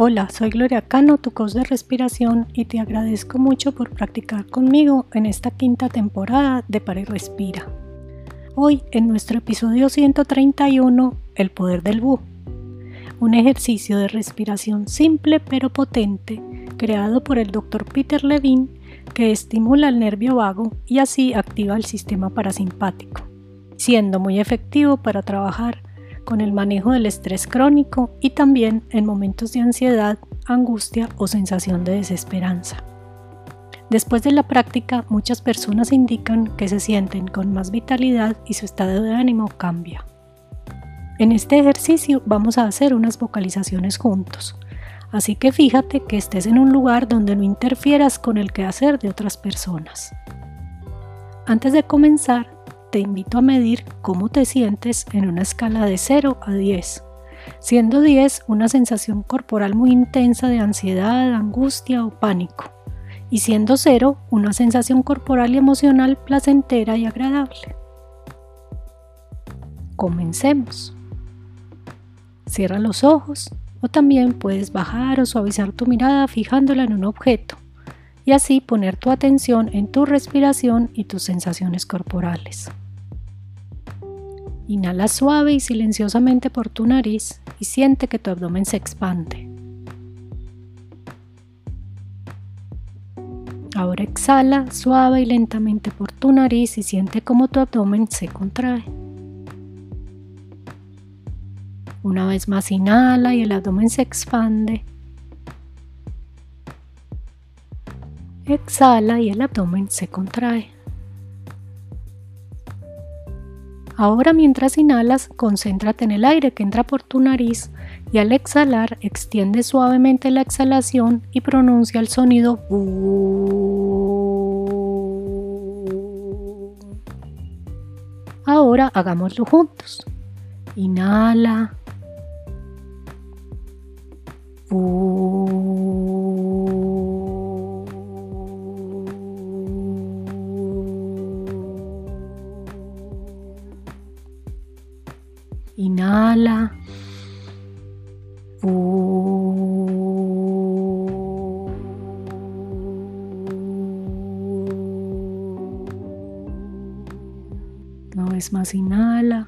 Hola, soy Gloria Cano, tu coach de respiración y te agradezco mucho por practicar conmigo en esta quinta temporada de Para Respira. Hoy, en nuestro episodio 131, El poder del Bu, un ejercicio de respiración simple pero potente creado por el Dr. Peter Levine que estimula el nervio vago y así activa el sistema parasimpático, siendo muy efectivo para trabajar con el manejo del estrés crónico y también en momentos de ansiedad, angustia o sensación de desesperanza. Después de la práctica, muchas personas indican que se sienten con más vitalidad y su estado de ánimo cambia. En este ejercicio vamos a hacer unas vocalizaciones juntos, así que fíjate que estés en un lugar donde no interfieras con el quehacer de otras personas. Antes de comenzar, te invito a medir cómo te sientes en una escala de 0 a 10, siendo 10 una sensación corporal muy intensa de ansiedad, angustia o pánico, y siendo 0 una sensación corporal y emocional placentera y agradable. Comencemos. Cierra los ojos o también puedes bajar o suavizar tu mirada fijándola en un objeto y así poner tu atención en tu respiración y tus sensaciones corporales. Inhala suave y silenciosamente por tu nariz y siente que tu abdomen se expande. Ahora exhala suave y lentamente por tu nariz y siente cómo tu abdomen se contrae. Una vez más inhala y el abdomen se expande. Exhala y el abdomen se contrae. Ahora mientras inhalas, concéntrate en el aire que entra por tu nariz y al exhalar extiende suavemente la exhalación y pronuncia el sonido Ahora hagámoslo juntos. Inhala. Inhala. Una vez más, inhala.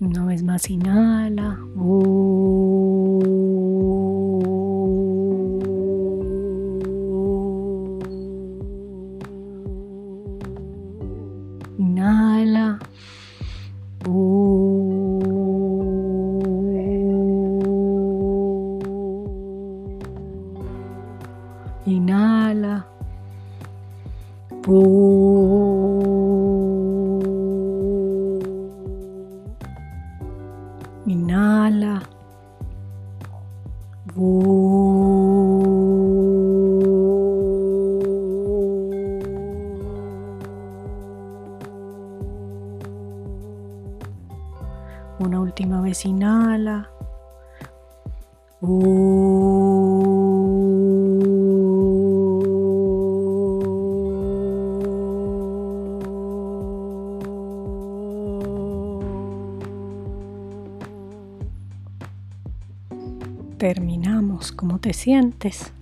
Una vez más. Inhala. Inhala. Inhala. Una inhala. Terminamos. ¿Cómo te sientes?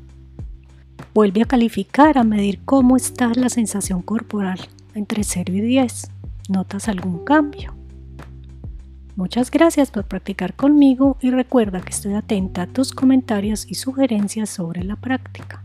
Vuelve a calificar, a medir cómo está la sensación corporal entre 0 y 10. ¿Notas algún cambio? Muchas gracias por practicar conmigo y recuerda que estoy atenta a tus comentarios y sugerencias sobre la práctica.